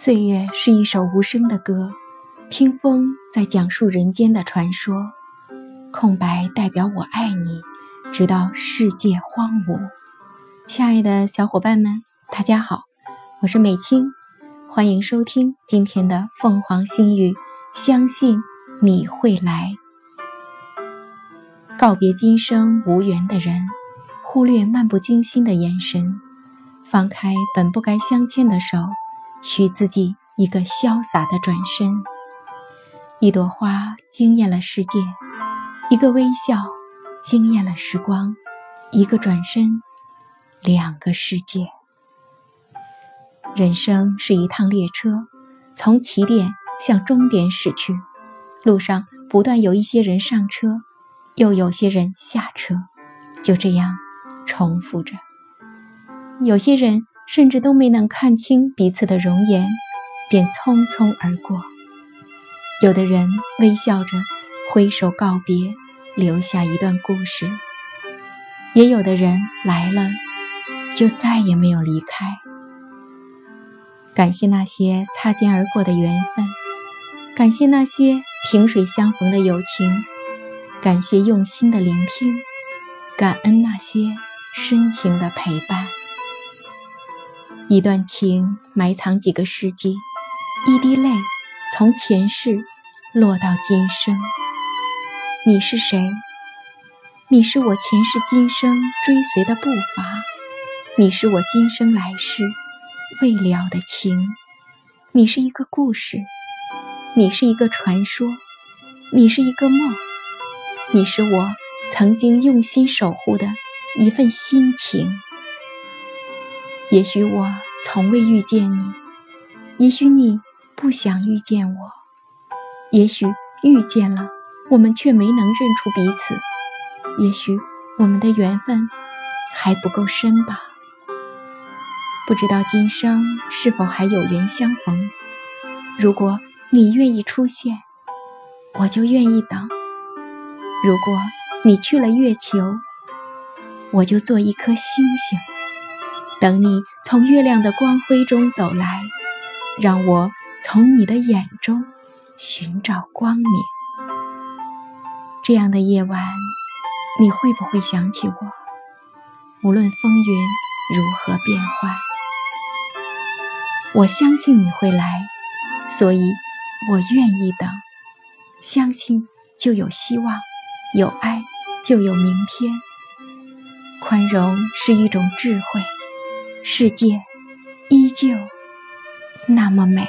岁月是一首无声的歌，听风在讲述人间的传说。空白代表我爱你，直到世界荒芜。亲爱的小伙伴们，大家好，我是美青，欢迎收听今天的凤凰心语。相信你会来，告别今生无缘的人，忽略漫不经心的眼神，放开本不该相牵的手。许自己一个潇洒的转身，一朵花惊艳了世界，一个微笑惊艳了时光，一个转身，两个世界。人生是一趟列车，从起点向终点驶去，路上不断有一些人上车，又有些人下车，就这样重复着。有些人。甚至都没能看清彼此的容颜，便匆匆而过。有的人微笑着挥手告别，留下一段故事；也有的人来了，就再也没有离开。感谢那些擦肩而过的缘分，感谢那些萍水相逢的友情，感谢用心的聆听，感恩那些深情的陪伴。一段情埋藏几个世纪，一滴泪从前世落到今生。你是谁？你是我前世今生追随的步伐，你是我今生来世未了的情。你是一个故事，你是一个传说，你是一个梦，你是我曾经用心守护的一份心情。也许我从未遇见你，也许你不想遇见我，也许遇见了，我们却没能认出彼此，也许我们的缘分还不够深吧。不知道今生是否还有缘相逢。如果你愿意出现，我就愿意等；如果你去了月球，我就做一颗星星。等你从月亮的光辉中走来，让我从你的眼中寻找光明。这样的夜晚，你会不会想起我？无论风云如何变幻，我相信你会来，所以我愿意等。相信就有希望，有爱就有明天。宽容是一种智慧。世界依旧那么美。